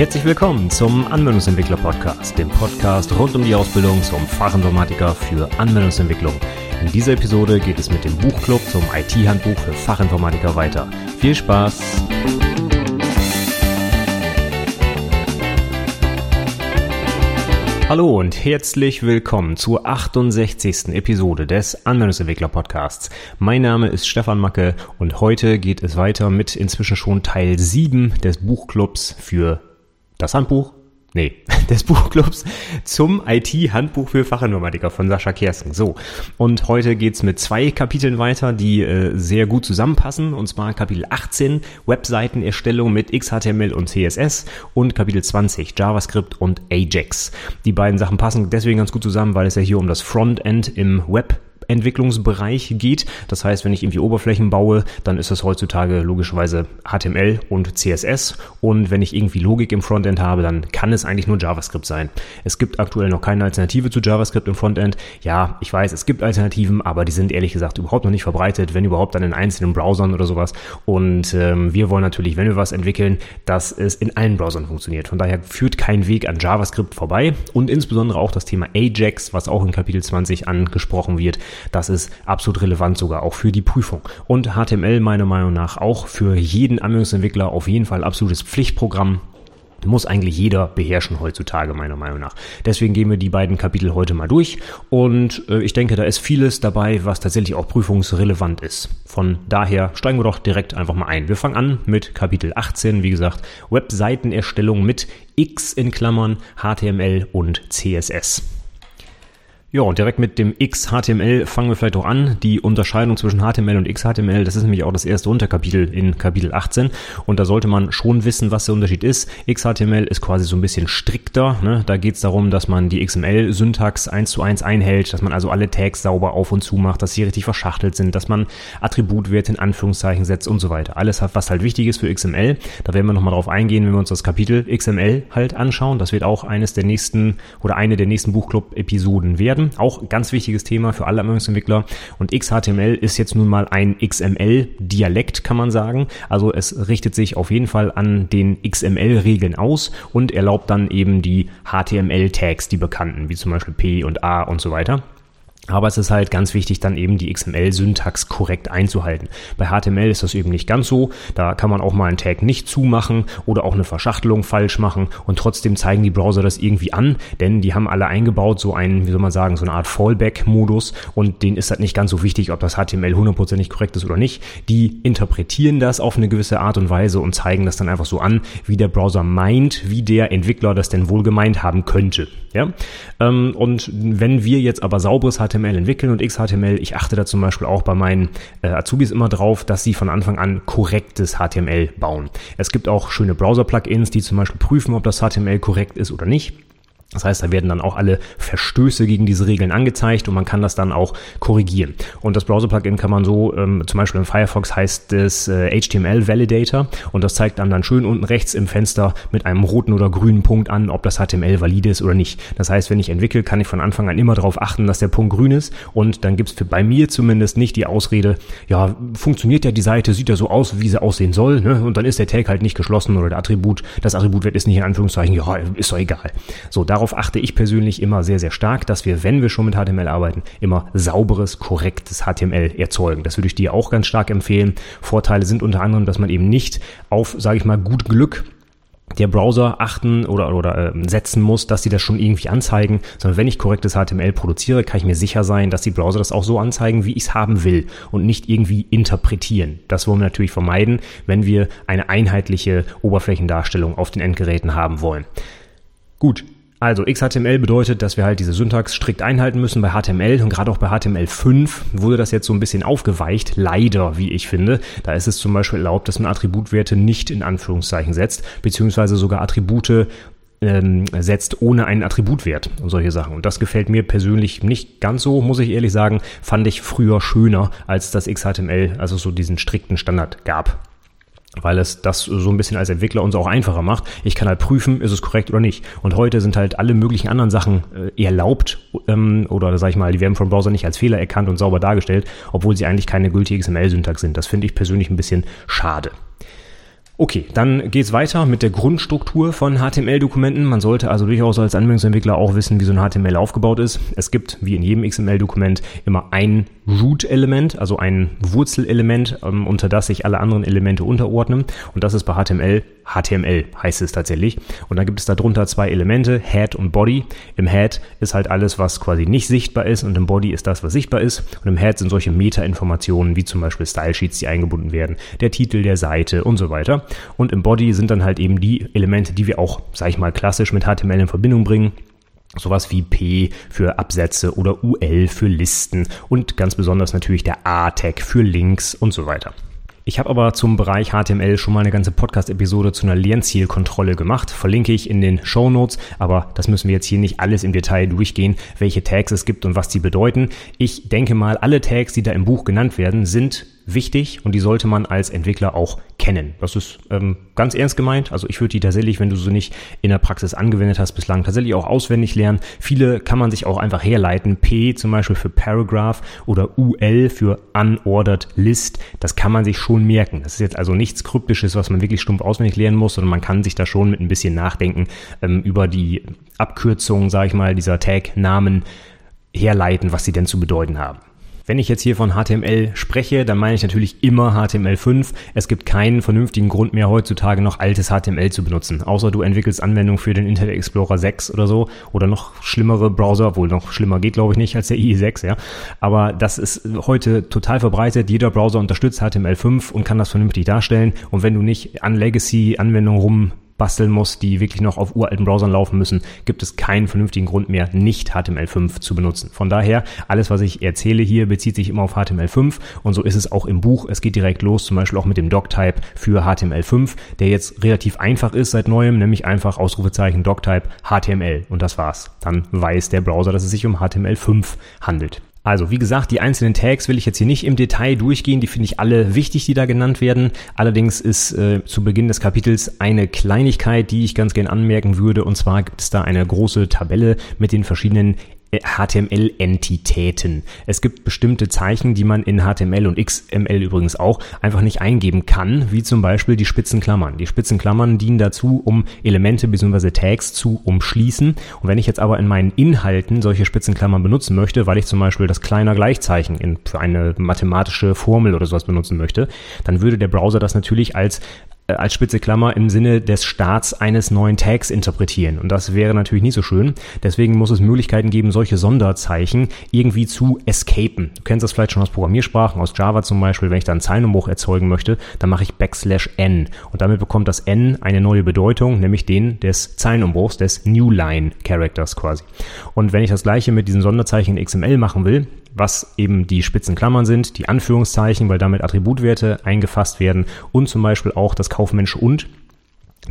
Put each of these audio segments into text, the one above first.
Herzlich willkommen zum Anwendungsentwickler Podcast, dem Podcast rund um die Ausbildung zum Fachinformatiker für Anwendungsentwicklung. In dieser Episode geht es mit dem Buchclub zum IT-Handbuch für Fachinformatiker weiter. Viel Spaß! Hallo und herzlich willkommen zur 68. Episode des Anwendungsentwickler Podcasts. Mein Name ist Stefan Macke und heute geht es weiter mit inzwischen schon Teil 7 des Buchclubs für das Handbuch, nee, des Buchclubs zum IT-Handbuch für Fachinformatiker von Sascha Kersten. So, und heute geht's mit zwei Kapiteln weiter, die äh, sehr gut zusammenpassen, und zwar Kapitel 18, Webseitenerstellung mit XHTML und CSS und Kapitel 20, JavaScript und Ajax. Die beiden Sachen passen deswegen ganz gut zusammen, weil es ja hier um das Frontend im Web Entwicklungsbereich geht. Das heißt, wenn ich irgendwie Oberflächen baue, dann ist das heutzutage logischerweise HTML und CSS. Und wenn ich irgendwie Logik im Frontend habe, dann kann es eigentlich nur JavaScript sein. Es gibt aktuell noch keine Alternative zu JavaScript im Frontend. Ja, ich weiß, es gibt Alternativen, aber die sind ehrlich gesagt überhaupt noch nicht verbreitet, wenn überhaupt dann in einzelnen Browsern oder sowas. Und ähm, wir wollen natürlich, wenn wir was entwickeln, dass es in allen Browsern funktioniert. Von daher führt kein Weg an JavaScript vorbei und insbesondere auch das Thema Ajax, was auch in Kapitel 20 angesprochen wird, das ist absolut relevant sogar auch für die Prüfung. Und HTML meiner Meinung nach auch für jeden Anwendungsentwickler auf jeden Fall absolutes Pflichtprogramm muss eigentlich jeder beherrschen heutzutage, meiner Meinung nach. Deswegen gehen wir die beiden Kapitel heute mal durch und äh, ich denke, da ist vieles dabei, was tatsächlich auch prüfungsrelevant ist. Von daher steigen wir doch direkt einfach mal ein. Wir fangen an mit Kapitel 18, wie gesagt, Webseitenerstellung mit X in Klammern, HTML und CSS. Ja, und direkt mit dem XHTML fangen wir vielleicht auch an. Die Unterscheidung zwischen HTML und XHTML, das ist nämlich auch das erste Unterkapitel in Kapitel 18. Und da sollte man schon wissen, was der Unterschied ist. XHTML ist quasi so ein bisschen strikter. Ne? Da geht es darum, dass man die XML-Syntax eins zu eins einhält, dass man also alle Tags sauber auf und zu macht, dass sie richtig verschachtelt sind, dass man Attributwerte in Anführungszeichen setzt und so weiter. Alles, was halt wichtig ist für XML. Da werden wir nochmal drauf eingehen, wenn wir uns das Kapitel XML halt anschauen. Das wird auch eines der nächsten oder eine der nächsten Buchclub-Episoden werden werden. Auch ganz wichtiges Thema für alle Anwendungsentwickler. Und XHTML ist jetzt nun mal ein XML-Dialekt, kann man sagen. Also es richtet sich auf jeden Fall an den XML-Regeln aus und erlaubt dann eben die HTML-Tags, die bekannten, wie zum Beispiel P und A und so weiter. Aber es ist halt ganz wichtig, dann eben die XML-Syntax korrekt einzuhalten. Bei HTML ist das eben nicht ganz so. Da kann man auch mal einen Tag nicht zumachen oder auch eine Verschachtelung falsch machen und trotzdem zeigen die Browser das irgendwie an, denn die haben alle eingebaut so einen, wie soll man sagen, so eine Art Fallback-Modus und denen ist halt nicht ganz so wichtig, ob das HTML hundertprozentig korrekt ist oder nicht. Die interpretieren das auf eine gewisse Art und Weise und zeigen das dann einfach so an, wie der Browser meint, wie der Entwickler das denn wohl gemeint haben könnte. Ja? Ähm, und wenn wir jetzt aber sauberes HTML HTML entwickeln und XHTML. Ich achte da zum Beispiel auch bei meinen äh, Azubis immer drauf, dass sie von Anfang an korrektes HTML bauen. Es gibt auch schöne Browser-Plugins, die zum Beispiel prüfen, ob das HTML korrekt ist oder nicht. Das heißt, da werden dann auch alle Verstöße gegen diese Regeln angezeigt und man kann das dann auch korrigieren. Und das Browser-Plugin kann man so, ähm, zum Beispiel in Firefox heißt es äh, HTML Validator und das zeigt einem dann schön unten rechts im Fenster mit einem roten oder grünen Punkt an, ob das HTML valide ist oder nicht. Das heißt, wenn ich entwickle, kann ich von Anfang an immer darauf achten, dass der Punkt grün ist und dann gibt's für bei mir zumindest nicht die Ausrede, ja, funktioniert ja die Seite, sieht ja so aus, wie sie aussehen soll, ne? und dann ist der Tag halt nicht geschlossen oder der Attribut, das Attributwert ist nicht in Anführungszeichen, ja, ist doch egal. So, darauf achte ich persönlich immer sehr, sehr stark, dass wir, wenn wir schon mit HTML arbeiten, immer sauberes, korrektes HTML erzeugen. Das würde ich dir auch ganz stark empfehlen. Vorteile sind unter anderem, dass man eben nicht auf, sage ich mal, gut Glück der Browser achten oder, oder äh, setzen muss, dass sie das schon irgendwie anzeigen, sondern wenn ich korrektes HTML produziere, kann ich mir sicher sein, dass die Browser das auch so anzeigen, wie ich es haben will und nicht irgendwie interpretieren. Das wollen wir natürlich vermeiden, wenn wir eine einheitliche Oberflächendarstellung auf den Endgeräten haben wollen. Gut, also XHTML bedeutet, dass wir halt diese Syntax strikt einhalten müssen bei HTML und gerade auch bei HTML5 wurde das jetzt so ein bisschen aufgeweicht, leider, wie ich finde. Da ist es zum Beispiel erlaubt, dass man Attributwerte nicht in Anführungszeichen setzt, beziehungsweise sogar Attribute ähm, setzt ohne einen Attributwert und solche Sachen. Und das gefällt mir persönlich nicht ganz so, muss ich ehrlich sagen, fand ich früher schöner, als das XHTML, also so diesen strikten Standard gab weil es das so ein bisschen als Entwickler uns auch einfacher macht. Ich kann halt prüfen, ist es korrekt oder nicht. Und heute sind halt alle möglichen anderen Sachen äh, erlaubt ähm, oder sag ich mal, die werden vom Browser nicht als Fehler erkannt und sauber dargestellt, obwohl sie eigentlich keine gültige XML-Syntax sind. Das finde ich persönlich ein bisschen schade. Okay, dann geht's weiter mit der Grundstruktur von HTML-Dokumenten. Man sollte also durchaus als Anwendungsentwickler auch wissen, wie so ein HTML aufgebaut ist. Es gibt, wie in jedem XML-Dokument, immer ein Root-Element, also ein Wurzelelement, ähm, unter das sich alle anderen Elemente unterordnen. Und das ist bei HTML HTML heißt es tatsächlich. Und dann gibt es darunter zwei Elemente, Head und Body. Im Head ist halt alles, was quasi nicht sichtbar ist und im Body ist das, was sichtbar ist. Und im Head sind solche Meta-Informationen wie zum Beispiel Style-Sheets, die eingebunden werden, der Titel der Seite und so weiter. Und im Body sind dann halt eben die Elemente, die wir auch, sag ich mal, klassisch mit HTML in Verbindung bringen. Sowas wie P für Absätze oder UL für Listen und ganz besonders natürlich der A-Tag für Links und so weiter. Ich habe aber zum Bereich HTML schon mal eine ganze Podcast-Episode zu einer Lernzielkontrolle gemacht. Verlinke ich in den Show Notes, aber das müssen wir jetzt hier nicht alles im Detail durchgehen, welche Tags es gibt und was die bedeuten. Ich denke mal, alle Tags, die da im Buch genannt werden, sind wichtig und die sollte man als Entwickler auch kennen. Das ist ähm, ganz ernst gemeint. Also ich würde die tatsächlich, wenn du sie nicht in der Praxis angewendet hast bislang, tatsächlich auch auswendig lernen. Viele kann man sich auch einfach herleiten. P zum Beispiel für Paragraph oder UL für Unordered List. Das kann man sich schon merken. Das ist jetzt also nichts Kryptisches, was man wirklich stumpf auswendig lernen muss, sondern man kann sich da schon mit ein bisschen Nachdenken ähm, über die Abkürzungen, sage ich mal, dieser Tag-Namen herleiten, was sie denn zu bedeuten haben. Wenn ich jetzt hier von HTML spreche, dann meine ich natürlich immer HTML5. Es gibt keinen vernünftigen Grund mehr heutzutage noch altes HTML zu benutzen. Außer du entwickelst Anwendungen für den Internet Explorer 6 oder so oder noch schlimmere Browser, wohl noch schlimmer geht glaube ich nicht als der IE6, ja. Aber das ist heute total verbreitet. Jeder Browser unterstützt HTML5 und kann das vernünftig darstellen. Und wenn du nicht an Legacy-Anwendungen rum basteln muss, die wirklich noch auf uralten Browsern laufen müssen, gibt es keinen vernünftigen Grund mehr, nicht HTML5 zu benutzen. Von daher, alles, was ich erzähle hier, bezieht sich immer auf HTML5 und so ist es auch im Buch. Es geht direkt los, zum Beispiel auch mit dem Doctype für HTML5, der jetzt relativ einfach ist seit neuem, nämlich einfach Ausrufezeichen Doctype HTML und das war's. Dann weiß der Browser, dass es sich um HTML5 handelt. Also, wie gesagt, die einzelnen Tags will ich jetzt hier nicht im Detail durchgehen. Die finde ich alle wichtig, die da genannt werden. Allerdings ist äh, zu Beginn des Kapitels eine Kleinigkeit, die ich ganz gern anmerken würde. Und zwar gibt es da eine große Tabelle mit den verschiedenen HTML-Entitäten. Es gibt bestimmte Zeichen, die man in HTML und XML übrigens auch einfach nicht eingeben kann, wie zum Beispiel die Spitzenklammern. Die Spitzenklammern dienen dazu, um Elemente bzw. Tags zu umschließen. Und wenn ich jetzt aber in meinen Inhalten solche Spitzenklammern benutzen möchte, weil ich zum Beispiel das kleiner Gleichzeichen in, für eine mathematische Formel oder sowas benutzen möchte, dann würde der Browser das natürlich als als spitze Klammer im Sinne des Starts eines neuen Tags interpretieren. Und das wäre natürlich nicht so schön. Deswegen muss es Möglichkeiten geben, solche Sonderzeichen irgendwie zu escapen. Du kennst das vielleicht schon aus Programmiersprachen, aus Java zum Beispiel. Wenn ich da einen Zeilenumbruch erzeugen möchte, dann mache ich Backslash n. Und damit bekommt das n eine neue Bedeutung, nämlich den des Zeilenumbruchs, des New Line Characters quasi. Und wenn ich das gleiche mit diesen Sonderzeichen in XML machen will, was eben die Spitzenklammern sind, die Anführungszeichen, weil damit Attributwerte eingefasst werden und zum Beispiel auch das Kaufmensch und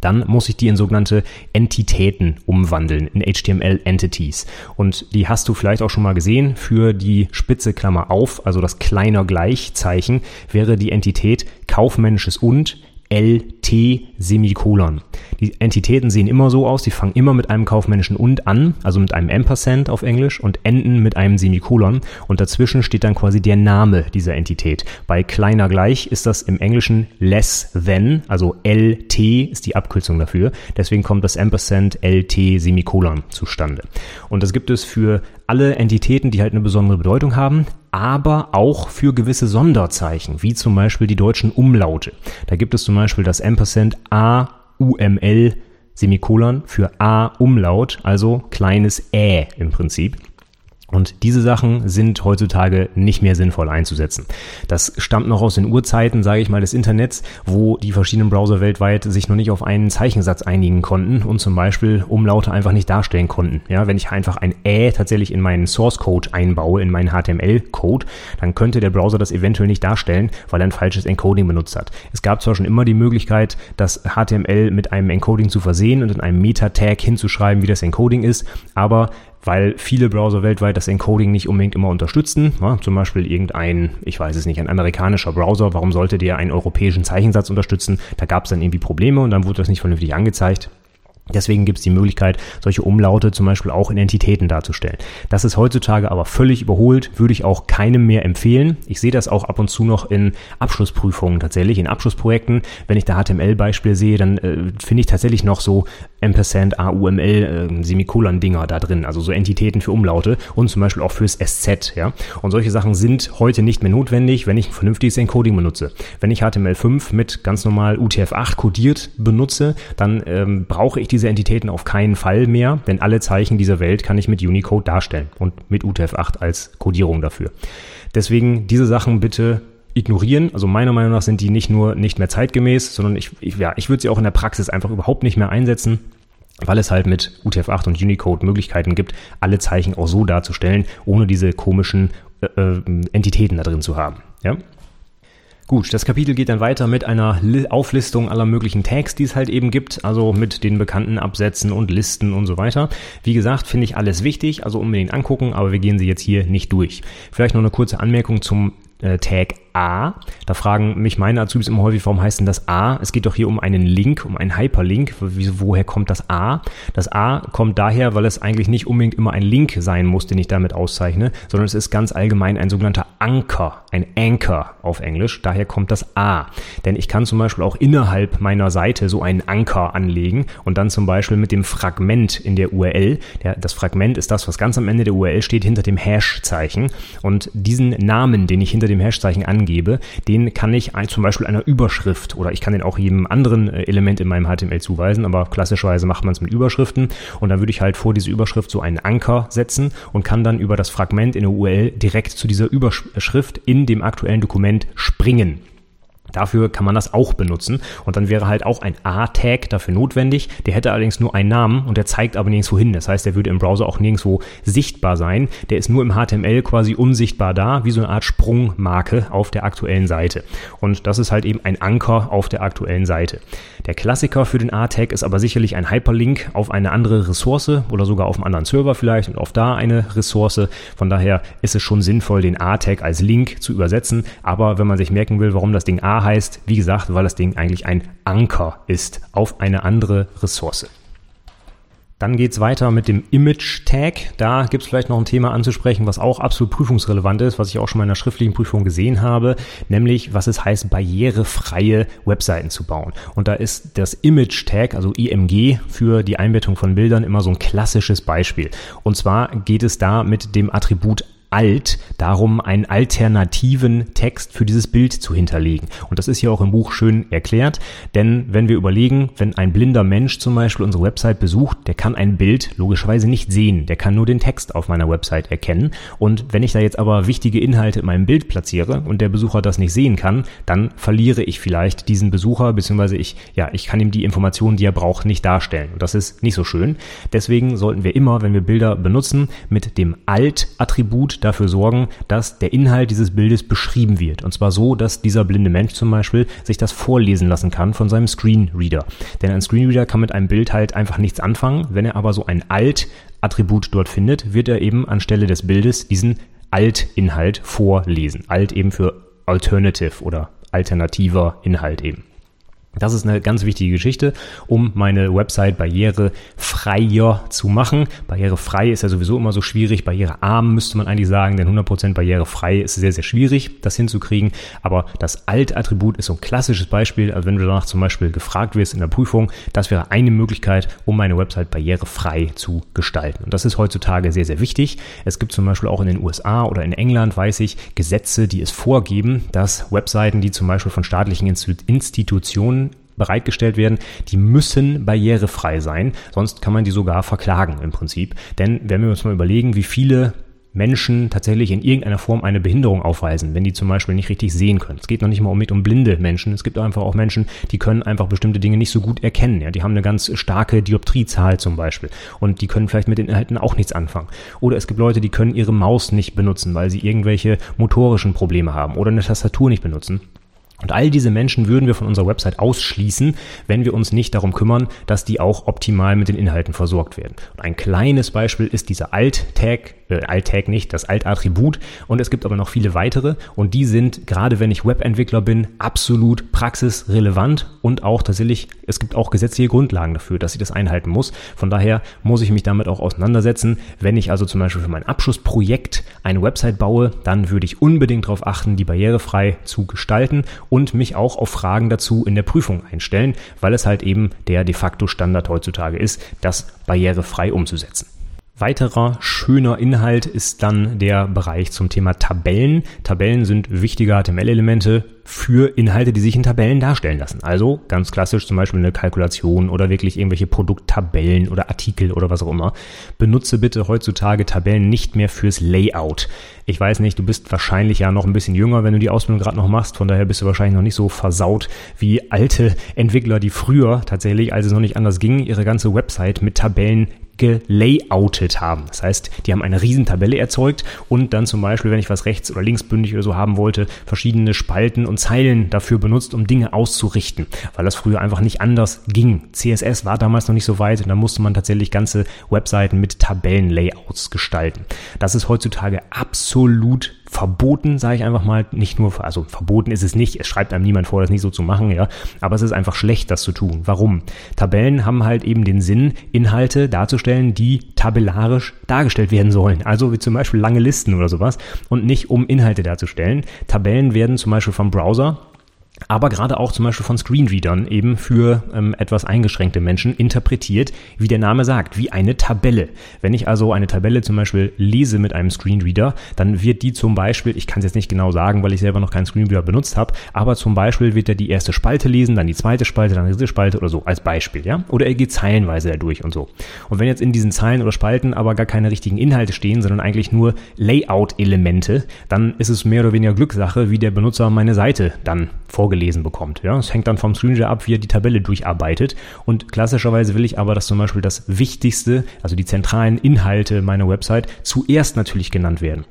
dann muss ich die in sogenannte Entitäten umwandeln, in HTML Entities. Und die hast du vielleicht auch schon mal gesehen. Für die Spitze Klammer auf, also das kleiner Gleichzeichen, wäre die Entität kaufmännisches und LT Semikolon. Die Entitäten sehen immer so aus, die fangen immer mit einem kaufmännischen und an, also mit einem Ampersand auf Englisch und enden mit einem Semikolon und dazwischen steht dann quasi der Name dieser Entität. Bei kleiner gleich ist das im Englischen less than, also LT ist die Abkürzung dafür. Deswegen kommt das Ampersand LT Semikolon zustande. Und das gibt es für alle Entitäten, die halt eine besondere Bedeutung haben, aber auch für gewisse Sonderzeichen, wie zum Beispiel die deutschen Umlaute. Da gibt es zum Beispiel das Ampersand A, UML, Semikolon für A Umlaut, also kleines Ä im Prinzip. Und diese Sachen sind heutzutage nicht mehr sinnvoll einzusetzen. Das stammt noch aus den Urzeiten, sage ich mal, des Internets, wo die verschiedenen Browser weltweit sich noch nicht auf einen Zeichensatz einigen konnten und zum Beispiel Umlaute einfach nicht darstellen konnten. Ja, wenn ich einfach ein Ä tatsächlich in meinen Source Code einbaue, in meinen HTML-Code, dann könnte der Browser das eventuell nicht darstellen, weil er ein falsches Encoding benutzt hat. Es gab zwar schon immer die Möglichkeit, das HTML mit einem Encoding zu versehen und in einem Meta-Tag hinzuschreiben, wie das Encoding ist, aber weil viele Browser weltweit das Encoding nicht unbedingt immer unterstützen. Ja, zum Beispiel irgendein, ich weiß es nicht, ein amerikanischer Browser, warum sollte der einen europäischen Zeichensatz unterstützen? Da gab es dann irgendwie Probleme und dann wurde das nicht vernünftig angezeigt. Deswegen gibt es die Möglichkeit, solche Umlaute zum Beispiel auch in Entitäten darzustellen. Das ist heutzutage aber völlig überholt, würde ich auch keinem mehr empfehlen. Ich sehe das auch ab und zu noch in Abschlussprüfungen tatsächlich, in Abschlussprojekten. Wenn ich da HTML-Beispiel sehe, dann äh, finde ich tatsächlich noch so Ampersand, AUML, äh, Semikolon-Dinger da drin, also so Entitäten für Umlaute und zum Beispiel auch fürs SZ. Ja? Und solche Sachen sind heute nicht mehr notwendig, wenn ich ein vernünftiges Encoding benutze. Wenn ich HTML5 mit ganz normal UTF-8 codiert benutze, dann ähm, brauche ich diese Entitäten auf keinen Fall mehr, denn alle Zeichen dieser Welt kann ich mit Unicode darstellen und mit UTF-8 als Codierung dafür. Deswegen diese Sachen bitte ignorieren. Also meiner Meinung nach sind die nicht nur nicht mehr zeitgemäß, sondern ich, ich, ja, ich würde sie auch in der Praxis einfach überhaupt nicht mehr einsetzen weil es halt mit UTF-8 und Unicode Möglichkeiten gibt, alle Zeichen auch so darzustellen, ohne diese komischen äh, äh Entitäten da drin zu haben. Ja? Gut, das Kapitel geht dann weiter mit einer Auflistung aller möglichen Tags, die es halt eben gibt, also mit den bekannten Absätzen und Listen und so weiter. Wie gesagt, finde ich alles wichtig, also unbedingt angucken, aber wir gehen sie jetzt hier nicht durch. Vielleicht noch eine kurze Anmerkung zum äh, Tag A. Da fragen mich meine Azubis immer häufig, warum heißt denn das A? Es geht doch hier um einen Link, um einen Hyperlink. Woher kommt das A? Das A kommt daher, weil es eigentlich nicht unbedingt immer ein Link sein muss, den ich damit auszeichne, sondern es ist ganz allgemein ein sogenannter Anker, ein Anchor auf Englisch. Daher kommt das A. Denn ich kann zum Beispiel auch innerhalb meiner Seite so einen Anker anlegen und dann zum Beispiel mit dem Fragment in der URL. Der, das Fragment ist das, was ganz am Ende der URL steht, hinter dem Hash-Zeichen. Und diesen Namen, den ich hinter dem Hash-Zeichen angebe, angebe, den kann ich ein, zum Beispiel einer Überschrift oder ich kann den auch jedem anderen äh, Element in meinem HTML zuweisen, aber klassischerweise macht man es mit Überschriften und dann würde ich halt vor diese Überschrift so einen Anker setzen und kann dann über das Fragment in der URL direkt zu dieser Überschrift in dem aktuellen Dokument springen. Dafür kann man das auch benutzen und dann wäre halt auch ein A-Tag dafür notwendig. Der hätte allerdings nur einen Namen und der zeigt aber nirgendwo hin. Das heißt, der würde im Browser auch nirgendwo sichtbar sein. Der ist nur im HTML quasi unsichtbar da, wie so eine Art Sprungmarke auf der aktuellen Seite. Und das ist halt eben ein Anker auf der aktuellen Seite. Der Klassiker für den A-Tag ist aber sicherlich ein Hyperlink auf eine andere Ressource oder sogar auf einen anderen Server vielleicht und auf da eine Ressource. Von daher ist es schon sinnvoll, den A-Tag als Link zu übersetzen. Aber wenn man sich merken will, warum das Ding A heißt, wie gesagt, weil das Ding eigentlich ein Anker ist auf eine andere Ressource. Dann geht's weiter mit dem Image-Tag. Da gibt's vielleicht noch ein Thema anzusprechen, was auch absolut prüfungsrelevant ist, was ich auch schon mal in einer schriftlichen Prüfung gesehen habe, nämlich was es heißt, barrierefreie Webseiten zu bauen. Und da ist das Image-Tag, also IMG, für die Einbettung von Bildern immer so ein klassisches Beispiel. Und zwar geht es da mit dem Attribut alt darum, einen alternativen Text für dieses Bild zu hinterlegen. Und das ist hier auch im Buch schön erklärt, denn wenn wir überlegen, wenn ein blinder Mensch zum Beispiel unsere Website besucht, der kann ein Bild logischerweise nicht sehen, der kann nur den Text auf meiner Website erkennen. Und wenn ich da jetzt aber wichtige Inhalte in meinem Bild platziere und der Besucher das nicht sehen kann, dann verliere ich vielleicht diesen Besucher, beziehungsweise ich, ja, ich kann ihm die Informationen, die er braucht, nicht darstellen. Und das ist nicht so schön. Deswegen sollten wir immer, wenn wir Bilder benutzen, mit dem Alt-Attribut dafür sorgen, dass der Inhalt dieses Bildes beschrieben wird. Und zwar so, dass dieser blinde Mensch zum Beispiel sich das vorlesen lassen kann von seinem Screenreader. Denn ein Screenreader kann mit einem Bild halt einfach nichts anfangen. Wenn er aber so ein Alt-Attribut dort findet, wird er eben anstelle des Bildes diesen Alt-Inhalt vorlesen. Alt eben für Alternative oder alternativer Inhalt eben. Das ist eine ganz wichtige Geschichte, um meine Website barrierefreier zu machen. Barrierefrei ist ja sowieso immer so schwierig. Barrierearm müsste man eigentlich sagen, denn 100% barrierefrei ist sehr, sehr schwierig, das hinzukriegen. Aber das Alt-Attribut ist so ein klassisches Beispiel. Also wenn du danach zum Beispiel gefragt wirst in der Prüfung, das wäre eine Möglichkeit, um meine Website barrierefrei zu gestalten. Und das ist heutzutage sehr, sehr wichtig. Es gibt zum Beispiel auch in den USA oder in England, weiß ich, Gesetze, die es vorgeben, dass Webseiten, die zum Beispiel von staatlichen Institutionen bereitgestellt werden, die müssen barrierefrei sein, sonst kann man die sogar verklagen im Prinzip. Denn wenn wir uns mal überlegen, wie viele Menschen tatsächlich in irgendeiner Form eine Behinderung aufweisen, wenn die zum Beispiel nicht richtig sehen können. Es geht noch nicht mal um, um blinde Menschen. Es gibt einfach auch Menschen, die können einfach bestimmte Dinge nicht so gut erkennen. Ja, die haben eine ganz starke Dioptriezahl zum Beispiel und die können vielleicht mit den Inhalten auch nichts anfangen. Oder es gibt Leute, die können ihre Maus nicht benutzen, weil sie irgendwelche motorischen Probleme haben oder eine Tastatur nicht benutzen. Und all diese Menschen würden wir von unserer Website ausschließen, wenn wir uns nicht darum kümmern, dass die auch optimal mit den Inhalten versorgt werden. Und ein kleines Beispiel ist dieser Alt-Tag äh, Alt-Tag nicht, das Alt-Attribut. Und es gibt aber noch viele weitere und die sind, gerade wenn ich Webentwickler bin, absolut praxisrelevant und auch tatsächlich, es gibt auch gesetzliche Grundlagen dafür, dass ich das einhalten muss. Von daher muss ich mich damit auch auseinandersetzen. Wenn ich also zum Beispiel für mein Abschlussprojekt eine Website baue, dann würde ich unbedingt darauf achten, die barrierefrei zu gestalten und mich auch auf Fragen dazu in der Prüfung einstellen, weil es halt eben der de facto Standard heutzutage ist, das barrierefrei umzusetzen. Weiterer schöner Inhalt ist dann der Bereich zum Thema Tabellen. Tabellen sind wichtige HTML-Elemente für Inhalte, die sich in Tabellen darstellen lassen. Also ganz klassisch zum Beispiel eine Kalkulation oder wirklich irgendwelche Produkttabellen oder Artikel oder was auch immer. Benutze bitte heutzutage Tabellen nicht mehr fürs Layout. Ich weiß nicht, du bist wahrscheinlich ja noch ein bisschen jünger, wenn du die Ausbildung gerade noch machst. Von daher bist du wahrscheinlich noch nicht so versaut wie alte Entwickler, die früher tatsächlich, als es noch nicht anders ging, ihre ganze Website mit Tabellen gelayoutet haben. Das heißt, die haben eine Riesentabelle erzeugt und dann zum Beispiel, wenn ich was rechts- oder linksbündig oder so haben wollte, verschiedene Spalten und Zeilen dafür benutzt, um Dinge auszurichten, weil das früher einfach nicht anders ging. CSS war damals noch nicht so weit und da musste man tatsächlich ganze Webseiten mit Tabellenlayouts gestalten. Das ist heutzutage absolut verboten, sage ich einfach mal, nicht nur, also verboten ist es nicht, es schreibt einem niemand vor, das nicht so zu machen, ja, aber es ist einfach schlecht, das zu tun. Warum? Tabellen haben halt eben den Sinn, Inhalte darzustellen, die tabellarisch dargestellt werden sollen, also wie zum Beispiel lange Listen oder sowas und nicht um Inhalte darzustellen. Tabellen werden zum Beispiel vom Browser aber gerade auch zum Beispiel von Screenreadern eben für ähm, etwas eingeschränkte Menschen interpretiert, wie der Name sagt, wie eine Tabelle. Wenn ich also eine Tabelle zum Beispiel lese mit einem Screenreader, dann wird die zum Beispiel, ich kann es jetzt nicht genau sagen, weil ich selber noch keinen Screenreader benutzt habe, aber zum Beispiel wird er die erste Spalte lesen, dann die zweite Spalte, dann die dritte Spalte oder so, als Beispiel, ja? Oder er geht zeilenweise dadurch und so. Und wenn jetzt in diesen Zeilen oder Spalten aber gar keine richtigen Inhalte stehen, sondern eigentlich nur Layout-Elemente, dann ist es mehr oder weniger Glückssache, wie der Benutzer meine Seite dann vorgestellt vorgelesen bekommt. Ja, es hängt dann vom Screenreader ab, wie er die Tabelle durcharbeitet. Und klassischerweise will ich aber, dass zum Beispiel das Wichtigste, also die zentralen Inhalte meiner Website, zuerst natürlich genannt werden.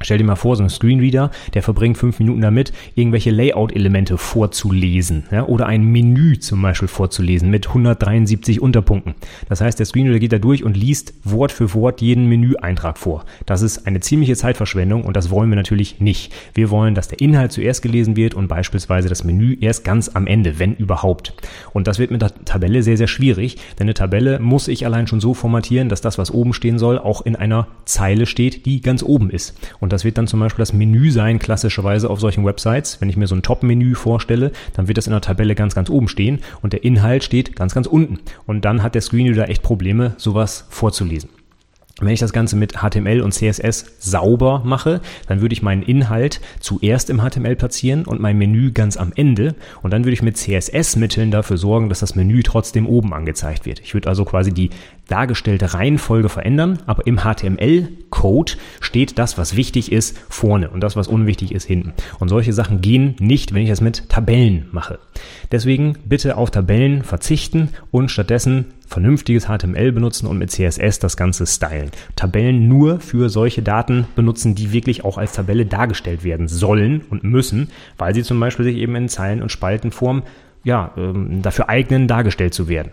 Stell dir mal vor, so ein Screenreader, der verbringt fünf Minuten damit, irgendwelche Layout-Elemente vorzulesen ja, oder ein Menü zum Beispiel vorzulesen mit 173 Unterpunkten. Das heißt, der Screenreader geht da durch und liest Wort für Wort jeden Menüeintrag vor. Das ist eine ziemliche Zeitverschwendung und das wollen wir natürlich nicht. Wir wollen, dass der Inhalt zuerst gelesen wird und beispielsweise das Menü erst ganz am Ende, wenn überhaupt. Und das wird mit der Tabelle sehr, sehr schwierig, denn eine Tabelle muss ich allein schon so formatieren, dass das, was oben stehen soll, auch in einer Zeile steht, die ganz oben ist. Das wird dann zum Beispiel das Menü sein, klassischerweise auf solchen Websites. Wenn ich mir so ein Top-Menü vorstelle, dann wird das in der Tabelle ganz, ganz oben stehen und der Inhalt steht ganz, ganz unten. Und dann hat der Screenreader echt Probleme, sowas vorzulesen. Wenn ich das Ganze mit HTML und CSS sauber mache, dann würde ich meinen Inhalt zuerst im HTML platzieren und mein Menü ganz am Ende. Und dann würde ich mit CSS-Mitteln dafür sorgen, dass das Menü trotzdem oben angezeigt wird. Ich würde also quasi die dargestellte Reihenfolge verändern, aber im HTML-Code steht das, was wichtig ist, vorne und das, was unwichtig ist, hinten. Und solche Sachen gehen nicht, wenn ich das mit Tabellen mache. Deswegen bitte auf Tabellen verzichten und stattdessen vernünftiges HTML benutzen und mit CSS das Ganze stylen. Tabellen nur für solche Daten benutzen, die wirklich auch als Tabelle dargestellt werden sollen und müssen, weil sie zum Beispiel sich eben in Zeilen- und Spaltenform ja, ähm, dafür eignen, dargestellt zu werden.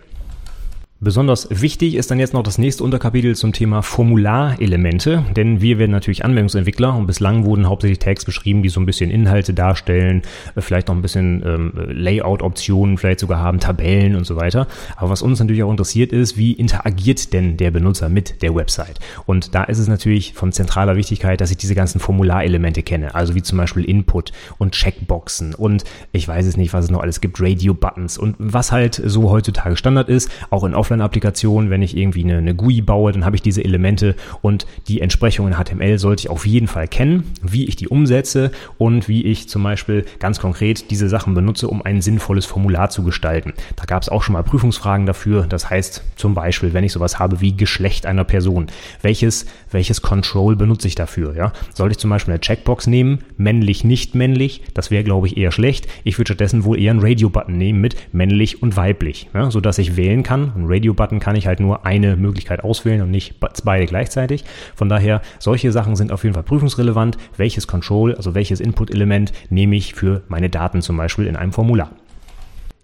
Besonders wichtig ist dann jetzt noch das nächste Unterkapitel zum Thema Formularelemente, denn wir werden natürlich Anwendungsentwickler und bislang wurden hauptsächlich Tags beschrieben, die so ein bisschen Inhalte darstellen, äh, vielleicht noch ein bisschen ähm, Layout-Optionen, vielleicht sogar haben Tabellen und so weiter. Aber was uns natürlich auch interessiert ist, wie interagiert denn der Benutzer mit der Website? Und da ist es natürlich von zentraler Wichtigkeit, dass ich diese ganzen Formularelemente kenne, also wie zum Beispiel Input und Checkboxen und ich weiß es nicht, was es noch alles gibt, Radio-Buttons und was halt so heutzutage Standard ist, auch in Offline Offline-Applikation, wenn ich irgendwie eine, eine GUI baue, dann habe ich diese Elemente und die Entsprechung in HTML sollte ich auf jeden Fall kennen, wie ich die umsetze und wie ich zum Beispiel ganz konkret diese Sachen benutze, um ein sinnvolles Formular zu gestalten. Da gab es auch schon mal Prüfungsfragen dafür. Das heißt zum Beispiel, wenn ich sowas habe wie Geschlecht einer Person, welches, welches Control benutze ich dafür? Ja? Soll ich zum Beispiel eine Checkbox nehmen, männlich, nicht männlich? Das wäre, glaube ich, eher schlecht. Ich würde stattdessen wohl eher einen Radio-Button nehmen mit männlich und weiblich, ja? sodass ich wählen kann. Ein Radio Radio-Button kann ich halt nur eine Möglichkeit auswählen und nicht beide gleichzeitig. Von daher, solche Sachen sind auf jeden Fall prüfungsrelevant. Welches Control, also welches Input-Element nehme ich für meine Daten zum Beispiel in einem Formular?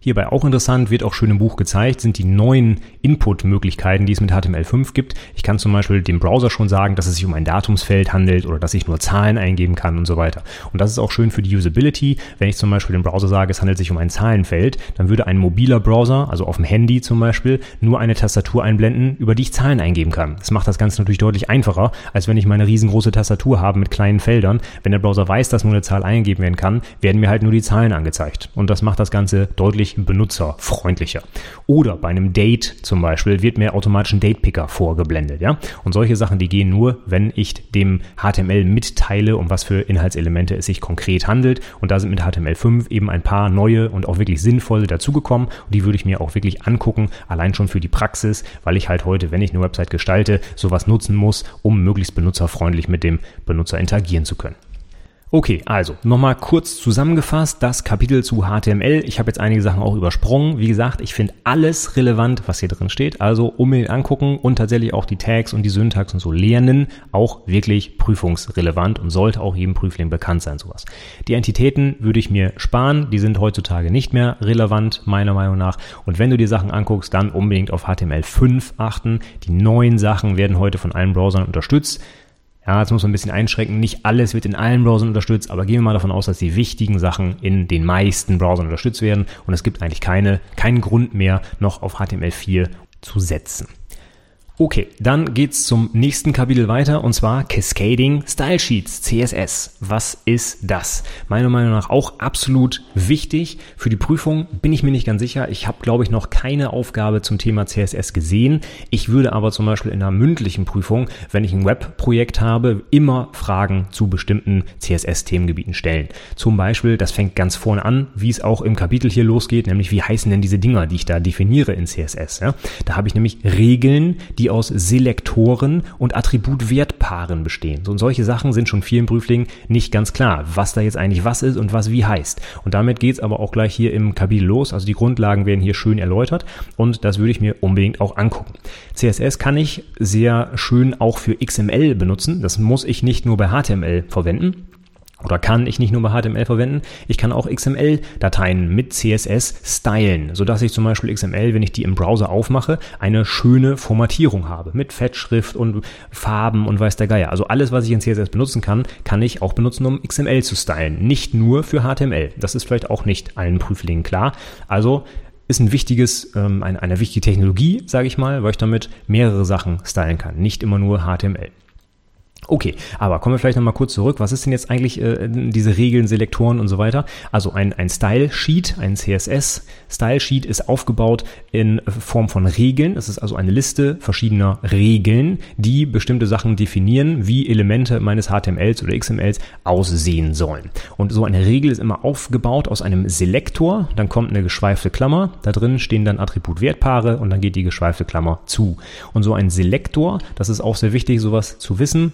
Hierbei auch interessant, wird auch schön im Buch gezeigt, sind die neuen Input-Möglichkeiten, die es mit HTML5 gibt. Ich kann zum Beispiel dem Browser schon sagen, dass es sich um ein Datumsfeld handelt oder dass ich nur Zahlen eingeben kann und so weiter. Und das ist auch schön für die Usability. Wenn ich zum Beispiel dem Browser sage, es handelt sich um ein Zahlenfeld, dann würde ein mobiler Browser, also auf dem Handy zum Beispiel, nur eine Tastatur einblenden, über die ich Zahlen eingeben kann. Das macht das Ganze natürlich deutlich einfacher, als wenn ich meine riesengroße Tastatur habe mit kleinen Feldern. Wenn der Browser weiß, dass nur eine Zahl eingegeben werden kann, werden mir halt nur die Zahlen angezeigt. Und das macht das Ganze deutlich benutzerfreundlicher. Oder bei einem Date zum Beispiel wird mir automatisch ein Date-Picker vorgeblendet, ja. Und solche Sachen, die gehen nur, wenn ich dem HTML mitteile, um was für Inhaltselemente es sich konkret handelt. Und da sind mit HTML5 eben ein paar neue und auch wirklich sinnvolle dazugekommen. Und die würde ich mir auch wirklich angucken, allein schon für die Praxis, weil ich halt heute, wenn ich eine Website gestalte, sowas nutzen muss, um möglichst benutzerfreundlich mit dem Benutzer interagieren zu können. Okay, also nochmal kurz zusammengefasst das Kapitel zu HTML. Ich habe jetzt einige Sachen auch übersprungen. Wie gesagt, ich finde alles relevant, was hier drin steht. Also unbedingt angucken und tatsächlich auch die Tags und die Syntax und so lernen. Auch wirklich prüfungsrelevant und sollte auch jedem Prüfling bekannt sein, sowas. Die Entitäten würde ich mir sparen. Die sind heutzutage nicht mehr relevant, meiner Meinung nach. Und wenn du dir Sachen anguckst, dann unbedingt auf HTML5 achten. Die neuen Sachen werden heute von allen Browsern unterstützt. Ja, jetzt muss man ein bisschen einschränken. Nicht alles wird in allen Browsern unterstützt, aber gehen wir mal davon aus, dass die wichtigen Sachen in den meisten Browsern unterstützt werden und es gibt eigentlich keine, keinen Grund mehr, noch auf HTML4 zu setzen. Okay, dann geht's zum nächsten Kapitel weiter und zwar Cascading Style Sheets, CSS. Was ist das? Meiner Meinung nach auch absolut wichtig. Für die Prüfung bin ich mir nicht ganz sicher. Ich habe, glaube ich, noch keine Aufgabe zum Thema CSS gesehen. Ich würde aber zum Beispiel in einer mündlichen Prüfung, wenn ich ein Webprojekt habe, immer Fragen zu bestimmten CSS-Themengebieten stellen. Zum Beispiel, das fängt ganz vorne an, wie es auch im Kapitel hier losgeht, nämlich wie heißen denn diese Dinger, die ich da definiere in CSS. Ja? Da habe ich nämlich Regeln, die die aus Selektoren und Attributwertpaaren bestehen. So, und solche Sachen sind schon vielen Prüflingen nicht ganz klar, was da jetzt eigentlich was ist und was wie heißt. Und damit geht's aber auch gleich hier im Kapitel los. Also die Grundlagen werden hier schön erläutert und das würde ich mir unbedingt auch angucken. CSS kann ich sehr schön auch für XML benutzen. Das muss ich nicht nur bei HTML verwenden oder kann ich nicht nur bei HTML verwenden, ich kann auch XML-Dateien mit CSS stylen, sodass ich zum Beispiel XML, wenn ich die im Browser aufmache, eine schöne Formatierung habe mit Fettschrift und Farben und weiß der Geier. Also alles, was ich in CSS benutzen kann, kann ich auch benutzen, um XML zu stylen, nicht nur für HTML. Das ist vielleicht auch nicht allen Prüflingen klar. Also ist ein wichtiges, ähm, eine, eine wichtige Technologie, sage ich mal, weil ich damit mehrere Sachen stylen kann, nicht immer nur HTML. Okay, aber kommen wir vielleicht nochmal kurz zurück. Was ist denn jetzt eigentlich äh, diese Regeln, Selektoren und so weiter? Also ein, ein Style Sheet, ein CSS Style Sheet ist aufgebaut in Form von Regeln. Es ist also eine Liste verschiedener Regeln, die bestimmte Sachen definieren, wie Elemente meines HTMLs oder XMLs aussehen sollen. Und so eine Regel ist immer aufgebaut aus einem Selektor, dann kommt eine geschweifte Klammer, da drin stehen dann Attributwertpaare und dann geht die geschweifte Klammer zu. Und so ein Selektor, das ist auch sehr wichtig, sowas zu wissen,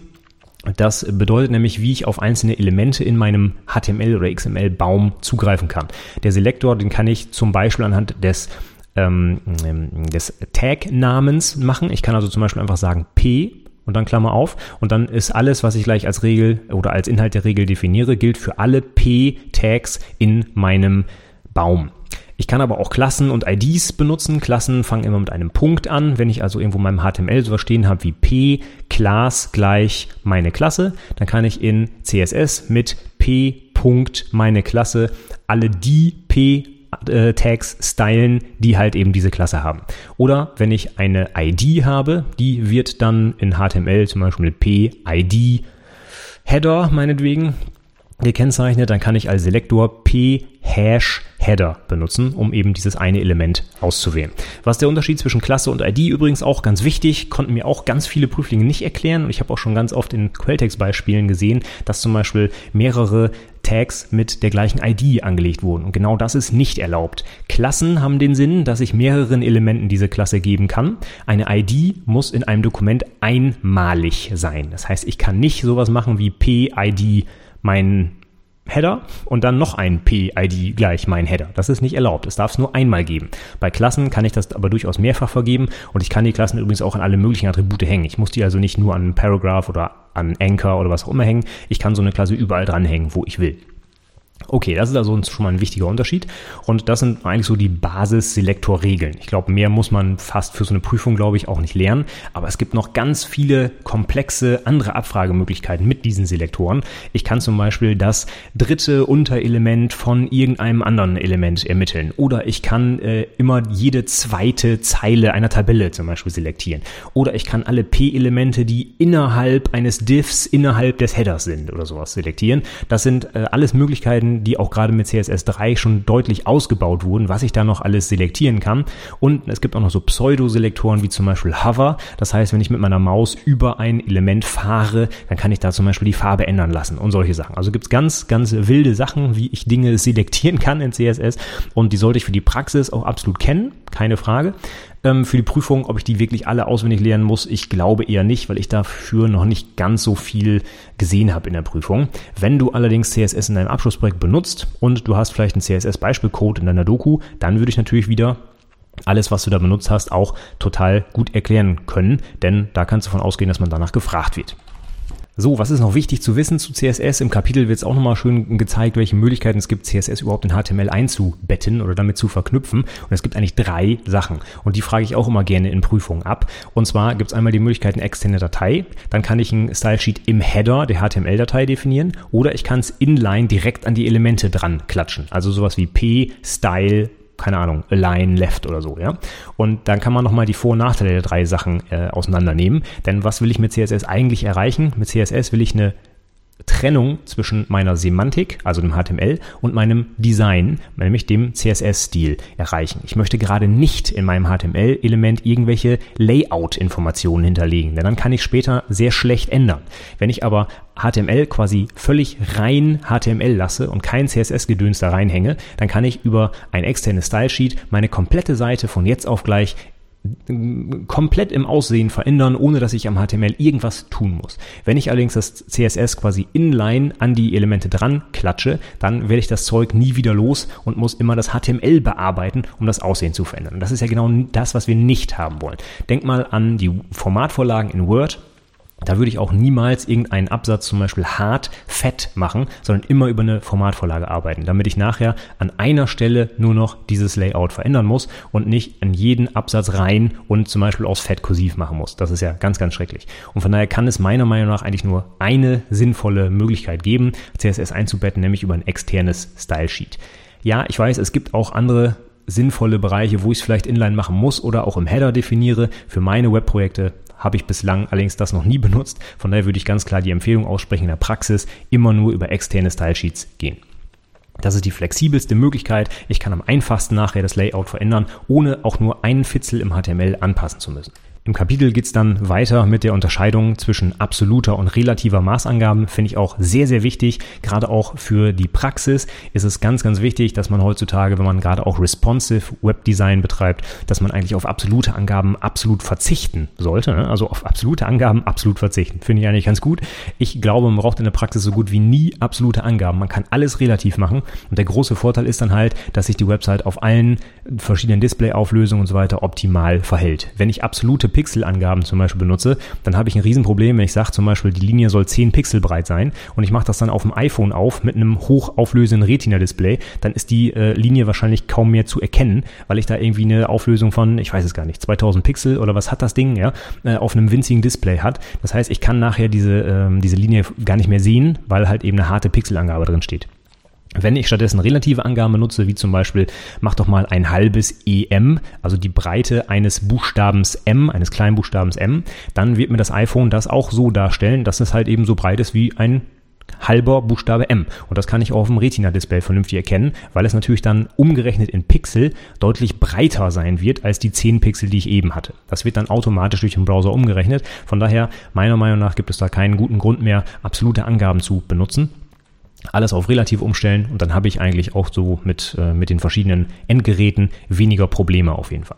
das bedeutet nämlich, wie ich auf einzelne Elemente in meinem HTML oder XML-Baum zugreifen kann. Der Selektor, den kann ich zum Beispiel anhand des ähm, des Tag-Namens machen. Ich kann also zum Beispiel einfach sagen P und dann Klammer auf und dann ist alles, was ich gleich als Regel oder als Inhalt der Regel definiere, gilt für alle P-Tags in meinem Baum. Ich kann aber auch Klassen und IDs benutzen. Klassen fangen immer mit einem Punkt an. Wenn ich also irgendwo in meinem HTML sowas stehen habe wie p Class gleich meine Klasse, dann kann ich in CSS mit p Punkt meine Klasse alle die p äh, Tags stylen, die halt eben diese Klasse haben. Oder wenn ich eine ID habe, die wird dann in HTML zum Beispiel mit p ID Header meinetwegen gekennzeichnet, dann kann ich als Selektor p Hash Header benutzen, um eben dieses eine Element auszuwählen. Was der Unterschied zwischen Klasse und ID übrigens auch ganz wichtig, konnten mir auch ganz viele Prüflinge nicht erklären und ich habe auch schon ganz oft in Quelltext-Beispielen gesehen, dass zum Beispiel mehrere Tags mit der gleichen ID angelegt wurden. Und genau das ist nicht erlaubt. Klassen haben den Sinn, dass ich mehreren Elementen diese Klasse geben kann. Eine ID muss in einem Dokument einmalig sein. Das heißt, ich kann nicht sowas machen wie PID mein Header und dann noch ein PID gleich mein Header. Das ist nicht erlaubt. Es darf es nur einmal geben. Bei Klassen kann ich das aber durchaus mehrfach vergeben und ich kann die Klassen übrigens auch an alle möglichen Attribute hängen. Ich muss die also nicht nur an Paragraph oder an Anchor oder was auch immer hängen. Ich kann so eine Klasse überall dranhängen, wo ich will. Okay, das ist also schon mal ein wichtiger Unterschied. Und das sind eigentlich so die Basis-Selektor-Regeln. Ich glaube, mehr muss man fast für so eine Prüfung, glaube ich, auch nicht lernen. Aber es gibt noch ganz viele komplexe andere Abfragemöglichkeiten mit diesen Selektoren. Ich kann zum Beispiel das dritte Unterelement von irgendeinem anderen Element ermitteln. Oder ich kann äh, immer jede zweite Zeile einer Tabelle zum Beispiel selektieren. Oder ich kann alle P-Elemente, die innerhalb eines Diffs, innerhalb des Headers sind oder sowas selektieren. Das sind äh, alles Möglichkeiten, die auch gerade mit CSS3 schon deutlich ausgebaut wurden, was ich da noch alles selektieren kann. Und es gibt auch noch so Pseudo-Selektoren wie zum Beispiel Hover. Das heißt, wenn ich mit meiner Maus über ein Element fahre, dann kann ich da zum Beispiel die Farbe ändern lassen und solche Sachen. Also gibt es ganz, ganz wilde Sachen, wie ich Dinge selektieren kann in CSS und die sollte ich für die Praxis auch absolut kennen, keine Frage ähm, für die Prüfung. Ob ich die wirklich alle auswendig lernen muss, ich glaube eher nicht, weil ich dafür noch nicht ganz so viel gesehen habe in der Prüfung. Wenn du allerdings CSS in deinem Abschlussprojekt benutzt und du hast vielleicht einen CSS-Beispielcode in deiner Doku, dann würde ich natürlich wieder alles, was du da benutzt hast, auch total gut erklären können, denn da kannst du davon ausgehen, dass man danach gefragt wird. So, was ist noch wichtig zu wissen zu CSS? Im Kapitel wird es auch nochmal schön gezeigt, welche Möglichkeiten es gibt, CSS überhaupt in HTML einzubetten oder damit zu verknüpfen. Und es gibt eigentlich drei Sachen. Und die frage ich auch immer gerne in Prüfungen ab. Und zwar gibt es einmal die Möglichkeit, eine externe Datei. Dann kann ich ein Stylesheet im Header der HTML-Datei definieren. Oder ich kann es inline direkt an die Elemente dran klatschen. Also sowas wie P, Style, keine Ahnung, align left oder so, ja. Und dann kann man nochmal die Vor- und Nachteile der drei Sachen äh, auseinandernehmen. Denn was will ich mit CSS eigentlich erreichen? Mit CSS will ich eine Trennung zwischen meiner Semantik, also dem HTML, und meinem Design, nämlich dem CSS-Stil, erreichen. Ich möchte gerade nicht in meinem HTML-Element irgendwelche Layout-Informationen hinterlegen, denn dann kann ich später sehr schlecht ändern. Wenn ich aber HTML quasi völlig rein HTML lasse und kein CSS-Gedöns da reinhänge, dann kann ich über ein externes Style-Sheet meine komplette Seite von jetzt auf gleich komplett im Aussehen verändern, ohne dass ich am HTML irgendwas tun muss. Wenn ich allerdings das CSS quasi inline an die Elemente dran klatsche, dann werde ich das Zeug nie wieder los und muss immer das HTML bearbeiten, um das Aussehen zu verändern. Und das ist ja genau das, was wir nicht haben wollen. Denk mal an die Formatvorlagen in Word da würde ich auch niemals irgendeinen Absatz zum Beispiel hart fett machen, sondern immer über eine Formatvorlage arbeiten, damit ich nachher an einer Stelle nur noch dieses Layout verändern muss und nicht an jeden Absatz rein und zum Beispiel aus Fett kursiv machen muss. Das ist ja ganz, ganz schrecklich. Und von daher kann es meiner Meinung nach eigentlich nur eine sinnvolle Möglichkeit geben, CSS einzubetten, nämlich über ein externes Style Sheet. Ja, ich weiß, es gibt auch andere sinnvolle Bereiche, wo ich es vielleicht inline machen muss oder auch im Header definiere. Für meine Webprojekte habe ich bislang allerdings das noch nie benutzt. Von daher würde ich ganz klar die Empfehlung aussprechen, in der Praxis immer nur über externe Stylesheets gehen. Das ist die flexibelste Möglichkeit. Ich kann am einfachsten nachher das Layout verändern, ohne auch nur einen Fitzel im HTML anpassen zu müssen. Im Kapitel geht's dann weiter mit der Unterscheidung zwischen absoluter und relativer Maßangaben. Finde ich auch sehr, sehr wichtig. Gerade auch für die Praxis ist es ganz, ganz wichtig, dass man heutzutage, wenn man gerade auch responsive Webdesign betreibt, dass man eigentlich auf absolute Angaben absolut verzichten sollte. Ne? Also auf absolute Angaben absolut verzichten. Finde ich eigentlich ganz gut. Ich glaube, man braucht in der Praxis so gut wie nie absolute Angaben. Man kann alles relativ machen. Und der große Vorteil ist dann halt, dass sich die Website auf allen verschiedenen Displayauflösungen und so weiter optimal verhält. Wenn ich absolute Pixelangaben zum Beispiel benutze, dann habe ich ein Riesenproblem, wenn ich sage zum Beispiel, die Linie soll 10 Pixel breit sein und ich mache das dann auf dem iPhone auf mit einem hochauflösenden Retina-Display, dann ist die äh, Linie wahrscheinlich kaum mehr zu erkennen, weil ich da irgendwie eine Auflösung von, ich weiß es gar nicht, 2000 Pixel oder was hat das Ding, ja, äh, auf einem winzigen Display hat. Das heißt, ich kann nachher diese, ähm, diese Linie gar nicht mehr sehen, weil halt eben eine harte Pixelangabe drin steht. Wenn ich stattdessen relative Angaben benutze, wie zum Beispiel, mach doch mal ein halbes EM, also die Breite eines Buchstabens M, eines kleinen Buchstabens M, dann wird mir das iPhone das auch so darstellen, dass es halt eben so breit ist wie ein halber Buchstabe M. Und das kann ich auch auf dem Retina-Display vernünftig erkennen, weil es natürlich dann umgerechnet in Pixel deutlich breiter sein wird als die 10 Pixel, die ich eben hatte. Das wird dann automatisch durch den Browser umgerechnet. Von daher, meiner Meinung nach, gibt es da keinen guten Grund mehr, absolute Angaben zu benutzen alles auf relativ umstellen und dann habe ich eigentlich auch so mit, äh, mit den verschiedenen Endgeräten weniger Probleme auf jeden Fall.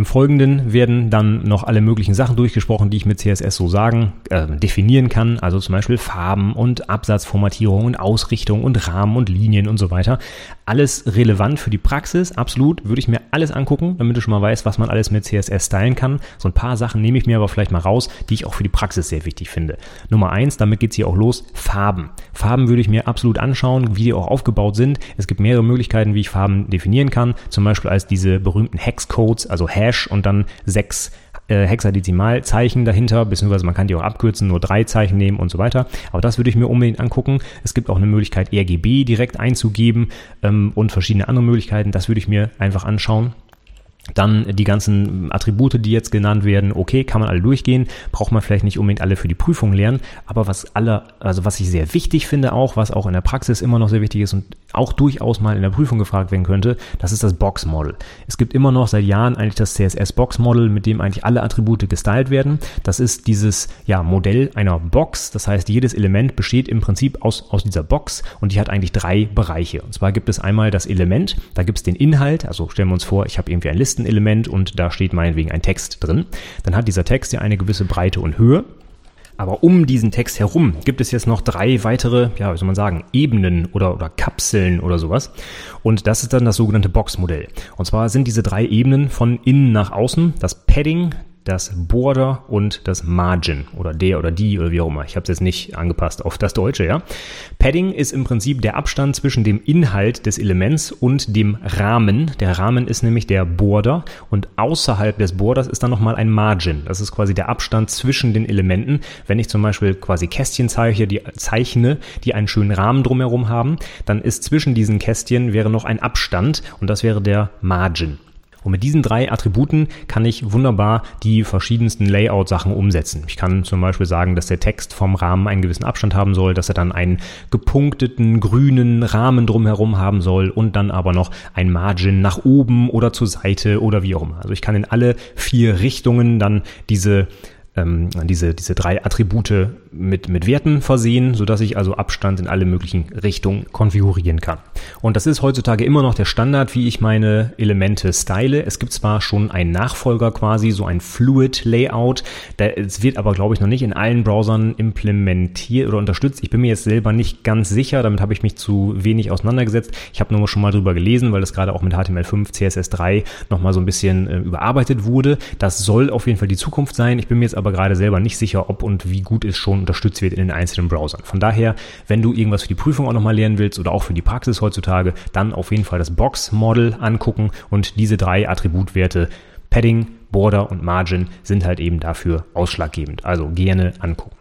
Im Folgenden werden dann noch alle möglichen Sachen durchgesprochen, die ich mit CSS so sagen, äh, definieren kann. Also zum Beispiel Farben und Absatzformatierung und Ausrichtung und Rahmen und Linien und so weiter. Alles relevant für die Praxis, absolut. Würde ich mir alles angucken, damit du schon mal weißt, was man alles mit CSS stylen kann. So ein paar Sachen nehme ich mir aber vielleicht mal raus, die ich auch für die Praxis sehr wichtig finde. Nummer eins, damit geht's hier auch los, Farben. Farben würde ich mir absolut anschauen, wie die auch aufgebaut sind. Es gibt mehrere Möglichkeiten, wie ich Farben definieren kann. Zum Beispiel als diese berühmten Hexcodes, also Hash und dann sechs äh, Hexadezimalzeichen dahinter, beziehungsweise man kann die auch abkürzen, nur drei Zeichen nehmen und so weiter. Aber das würde ich mir unbedingt angucken. Es gibt auch eine Möglichkeit, RGB direkt einzugeben ähm, und verschiedene andere Möglichkeiten. Das würde ich mir einfach anschauen. Dann die ganzen Attribute, die jetzt genannt werden, okay, kann man alle durchgehen, braucht man vielleicht nicht unbedingt alle für die Prüfung lernen, aber was alle, also was ich sehr wichtig finde auch, was auch in der Praxis immer noch sehr wichtig ist und auch durchaus mal in der Prüfung gefragt werden könnte, das ist das Box Model. Es gibt immer noch seit Jahren eigentlich das CSS Box Model, mit dem eigentlich alle Attribute gestylt werden. Das ist dieses ja, Modell einer Box, das heißt, jedes Element besteht im Prinzip aus, aus dieser Box und die hat eigentlich drei Bereiche. Und zwar gibt es einmal das Element, da gibt es den Inhalt, also stellen wir uns vor, ich habe irgendwie ein Listenelement und da steht meinetwegen ein Text drin. Dann hat dieser Text ja eine gewisse Breite und Höhe. Aber um diesen Text herum gibt es jetzt noch drei weitere, ja, wie soll man sagen, Ebenen oder, oder Kapseln oder sowas. Und das ist dann das sogenannte Box-Modell. Und zwar sind diese drei Ebenen von innen nach außen das Padding, das Border und das Margin oder der oder die oder wie auch immer. Ich habe es jetzt nicht angepasst auf das Deutsche, ja. Padding ist im Prinzip der Abstand zwischen dem Inhalt des Elements und dem Rahmen. Der Rahmen ist nämlich der Border und außerhalb des Borders ist dann nochmal ein Margin. Das ist quasi der Abstand zwischen den Elementen. Wenn ich zum Beispiel quasi Kästchen zeichne, die, zeichne, die einen schönen Rahmen drumherum haben, dann ist zwischen diesen Kästchen wäre noch ein Abstand und das wäre der Margin. Und mit diesen drei Attributen kann ich wunderbar die verschiedensten Layout-Sachen umsetzen. Ich kann zum Beispiel sagen, dass der Text vom Rahmen einen gewissen Abstand haben soll, dass er dann einen gepunkteten grünen Rahmen drumherum haben soll und dann aber noch ein Margin nach oben oder zur Seite oder wie auch immer. Also ich kann in alle vier Richtungen dann diese ähm, diese, diese drei Attribute mit, mit Werten versehen, sodass ich also Abstand in alle möglichen Richtungen konfigurieren kann. Und das ist heutzutage immer noch der Standard, wie ich meine Elemente style. Es gibt zwar schon einen Nachfolger quasi, so ein Fluid Layout, es wird aber, glaube ich, noch nicht in allen Browsern implementiert oder unterstützt. Ich bin mir jetzt selber nicht ganz sicher, damit habe ich mich zu wenig auseinandergesetzt. Ich habe nur schon mal drüber gelesen, weil das gerade auch mit HTML5, CSS3 nochmal so ein bisschen äh, überarbeitet wurde. Das soll auf jeden Fall die Zukunft sein. Ich bin mir jetzt aber gerade selber nicht sicher, ob und wie gut es schon unterstützt wird in den einzelnen Browsern. Von daher, wenn du irgendwas für die Prüfung auch nochmal lernen willst oder auch für die Praxis heutzutage, dann auf jeden Fall das Box-Model angucken und diese drei Attributwerte Padding, Border und Margin sind halt eben dafür ausschlaggebend. Also gerne angucken.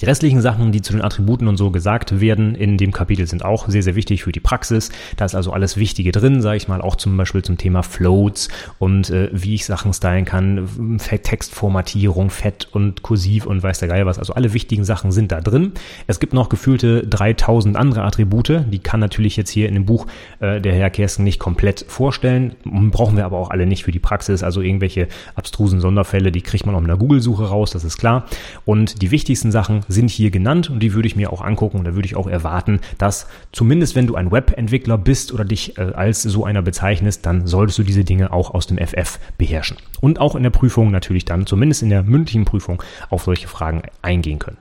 Die restlichen Sachen, die zu den Attributen und so gesagt werden in dem Kapitel, sind auch sehr, sehr wichtig für die Praxis. Da ist also alles Wichtige drin, sage ich mal, auch zum Beispiel zum Thema Floats und äh, wie ich Sachen stylen kann, Textformatierung, Fett und Kursiv und weiß der Geil was. Also alle wichtigen Sachen sind da drin. Es gibt noch gefühlte 3000 andere Attribute, die kann natürlich jetzt hier in dem Buch äh, der Herr Kersten nicht komplett vorstellen. Brauchen wir aber auch alle nicht für die Praxis. Also irgendwelche abstrusen Sonderfälle, die kriegt man auch in der Google-Suche raus, das ist klar. Und die wichtigsten Sachen Sachen sind hier genannt und die würde ich mir auch angucken und da würde ich auch erwarten, dass zumindest wenn du ein Webentwickler bist oder dich äh, als so einer bezeichnest, dann solltest du diese Dinge auch aus dem FF beherrschen. Und auch in der Prüfung natürlich dann, zumindest in der mündlichen Prüfung, auf solche Fragen eingehen können.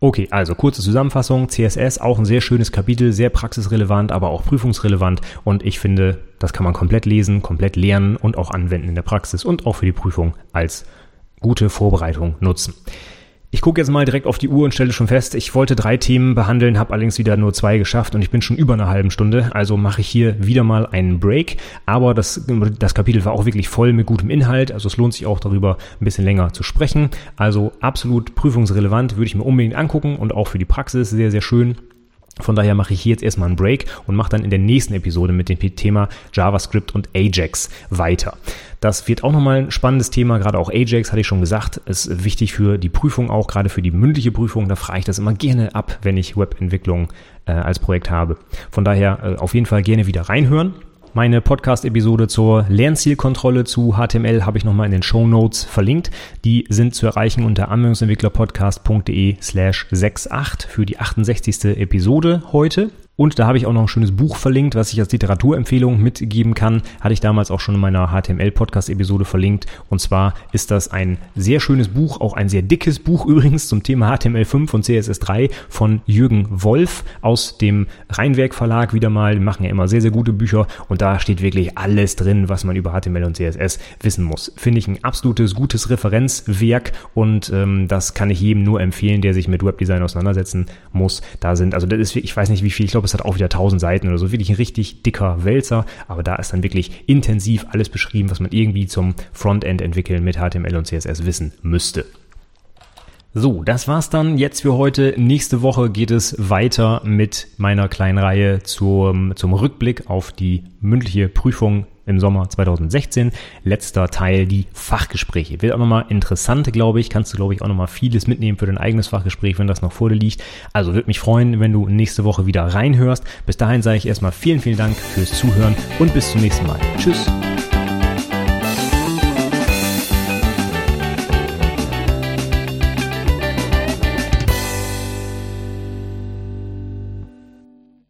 Okay, also kurze Zusammenfassung. CSS auch ein sehr schönes Kapitel, sehr praxisrelevant, aber auch prüfungsrelevant. Und ich finde, das kann man komplett lesen, komplett lernen und auch anwenden in der Praxis und auch für die Prüfung als gute Vorbereitung nutzen. Ich gucke jetzt mal direkt auf die Uhr und stelle schon fest, ich wollte drei Themen behandeln, habe allerdings wieder nur zwei geschafft und ich bin schon über einer halben Stunde. Also mache ich hier wieder mal einen Break. Aber das, das Kapitel war auch wirklich voll mit gutem Inhalt. Also es lohnt sich auch darüber ein bisschen länger zu sprechen. Also absolut prüfungsrelevant, würde ich mir unbedingt angucken und auch für die Praxis sehr, sehr schön. Von daher mache ich hier jetzt erstmal einen Break und mache dann in der nächsten Episode mit dem Thema JavaScript und Ajax weiter. Das wird auch nochmal ein spannendes Thema, gerade auch Ajax, hatte ich schon gesagt, ist wichtig für die Prüfung auch, gerade für die mündliche Prüfung. Da frage ich das immer gerne ab, wenn ich Webentwicklung äh, als Projekt habe. Von daher äh, auf jeden Fall gerne wieder reinhören. Meine Podcast-Episode zur Lernzielkontrolle zu HTML habe ich nochmal in den Show Notes verlinkt. Die sind zu erreichen unter anwendungsentwicklerpodcast.de slash 68 für die 68. Episode heute. Und da habe ich auch noch ein schönes Buch verlinkt, was ich als Literaturempfehlung mitgeben kann. Hatte ich damals auch schon in meiner HTML-Podcast-Episode verlinkt. Und zwar ist das ein sehr schönes Buch, auch ein sehr dickes Buch übrigens zum Thema HTML5 und CSS3 von Jürgen Wolf aus dem Rheinwerk Verlag wieder mal. Die machen ja immer sehr, sehr gute Bücher und da steht wirklich alles drin, was man über HTML und CSS wissen muss. Finde ich ein absolutes gutes Referenzwerk und ähm, das kann ich jedem nur empfehlen, der sich mit Webdesign auseinandersetzen muss. Da sind, also das ist, ich weiß nicht wie viel, ich glaube, es hat auch wieder 1000 Seiten oder so, wirklich ein richtig dicker Wälzer, aber da ist dann wirklich intensiv alles beschrieben, was man irgendwie zum Frontend entwickeln mit HTML und CSS wissen müsste. So, das war's dann jetzt für heute. Nächste Woche geht es weiter mit meiner kleinen Reihe zum, zum Rückblick auf die mündliche Prüfung im Sommer 2016. Letzter Teil, die Fachgespräche. Wird auch nochmal interessant, glaube ich. Kannst du, glaube ich, auch nochmal vieles mitnehmen für dein eigenes Fachgespräch, wenn das noch vor dir liegt. Also würde mich freuen, wenn du nächste Woche wieder reinhörst. Bis dahin sage ich erstmal vielen, vielen Dank fürs Zuhören und bis zum nächsten Mal. Tschüss.